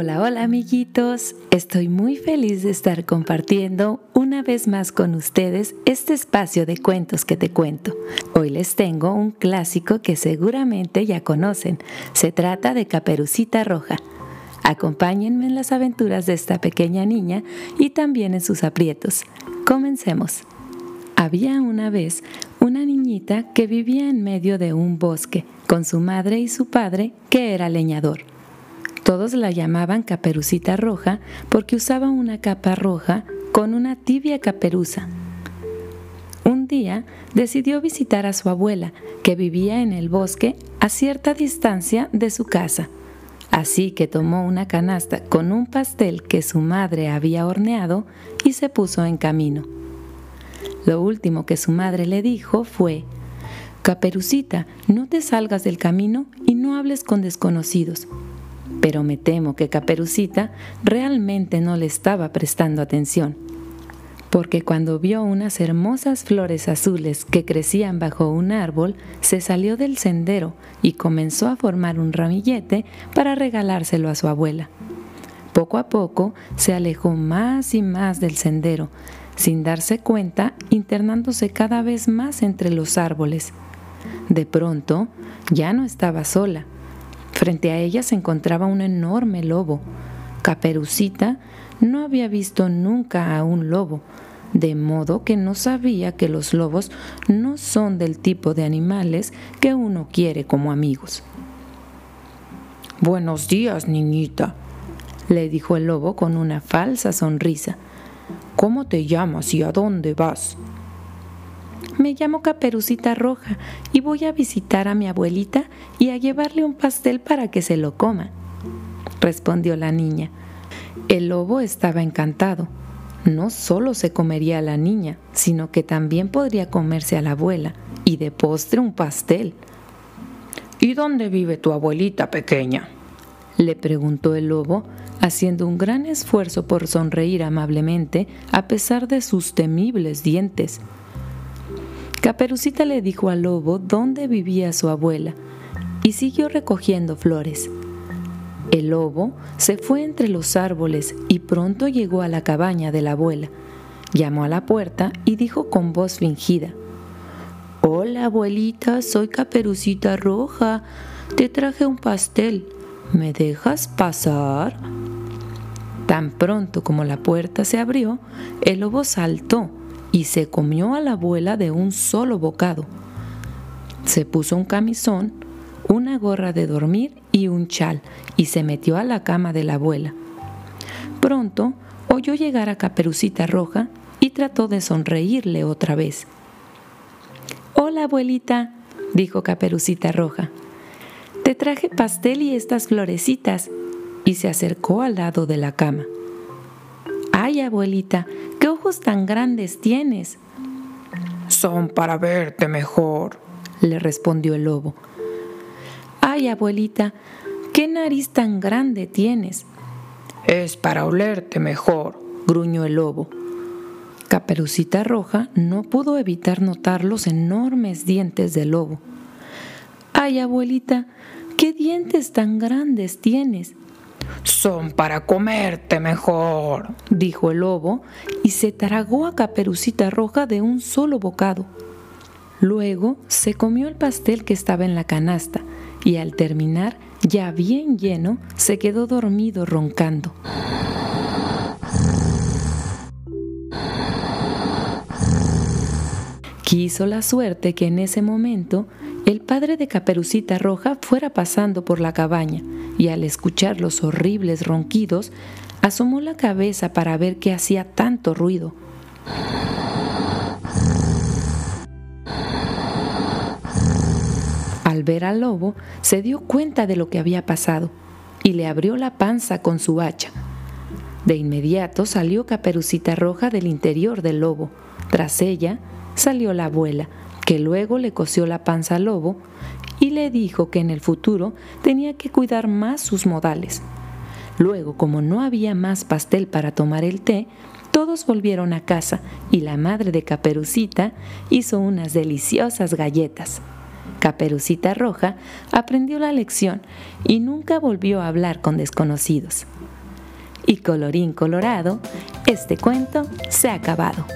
Hola, hola amiguitos. Estoy muy feliz de estar compartiendo una vez más con ustedes este espacio de cuentos que te cuento. Hoy les tengo un clásico que seguramente ya conocen. Se trata de Caperucita Roja. Acompáñenme en las aventuras de esta pequeña niña y también en sus aprietos. Comencemos. Había una vez una niñita que vivía en medio de un bosque con su madre y su padre que era leñador. Todos la llamaban Caperucita Roja porque usaba una capa roja con una tibia caperuza. Un día decidió visitar a su abuela, que vivía en el bosque a cierta distancia de su casa. Así que tomó una canasta con un pastel que su madre había horneado y se puso en camino. Lo último que su madre le dijo fue, Caperucita, no te salgas del camino y no hables con desconocidos pero me temo que Caperucita realmente no le estaba prestando atención, porque cuando vio unas hermosas flores azules que crecían bajo un árbol, se salió del sendero y comenzó a formar un ramillete para regalárselo a su abuela. Poco a poco se alejó más y más del sendero, sin darse cuenta, internándose cada vez más entre los árboles. De pronto, ya no estaba sola Frente a ella se encontraba un enorme lobo. Caperucita no había visto nunca a un lobo, de modo que no sabía que los lobos no son del tipo de animales que uno quiere como amigos. Buenos días, niñita, le dijo el lobo con una falsa sonrisa. ¿Cómo te llamas y a dónde vas? Me llamo Caperucita Roja y voy a visitar a mi abuelita y a llevarle un pastel para que se lo coma, respondió la niña. El lobo estaba encantado. No solo se comería a la niña, sino que también podría comerse a la abuela y de postre un pastel. ¿Y dónde vive tu abuelita pequeña? le preguntó el lobo, haciendo un gran esfuerzo por sonreír amablemente a pesar de sus temibles dientes. Caperucita le dijo al lobo dónde vivía su abuela y siguió recogiendo flores. El lobo se fue entre los árboles y pronto llegó a la cabaña de la abuela. Llamó a la puerta y dijo con voz fingida, Hola abuelita, soy Caperucita Roja, te traje un pastel, ¿me dejas pasar? Tan pronto como la puerta se abrió, el lobo saltó y se comió a la abuela de un solo bocado. Se puso un camisón, una gorra de dormir y un chal y se metió a la cama de la abuela. Pronto oyó llegar a Caperucita Roja y trató de sonreírle otra vez. Hola abuelita, dijo Caperucita Roja. Te traje pastel y estas florecitas y se acercó al lado de la cama. Ay, abuelita, ¿qué ojos tan grandes tienes? Son para verte mejor, le respondió el lobo. Ay, abuelita, ¿qué nariz tan grande tienes? Es para olerte mejor, gruñó el lobo. Caperucita Roja no pudo evitar notar los enormes dientes del lobo. Ay, abuelita, ¿qué dientes tan grandes tienes? Son para comerte mejor, dijo el lobo, y se tragó a Caperucita Roja de un solo bocado. Luego se comió el pastel que estaba en la canasta y al terminar, ya bien lleno, se quedó dormido roncando. Quiso la suerte que en ese momento el padre de Caperucita Roja fuera pasando por la cabaña y al escuchar los horribles ronquidos, asomó la cabeza para ver qué hacía tanto ruido. Al ver al lobo, se dio cuenta de lo que había pasado y le abrió la panza con su hacha. De inmediato salió Caperucita Roja del interior del lobo. Tras ella salió la abuela, que luego le cosió la panza al lobo y le dijo que en el futuro tenía que cuidar más sus modales. Luego, como no había más pastel para tomar el té, todos volvieron a casa y la madre de Caperucita hizo unas deliciosas galletas. Caperucita Roja aprendió la lección y nunca volvió a hablar con desconocidos. Y colorín colorado, este cuento se ha acabado.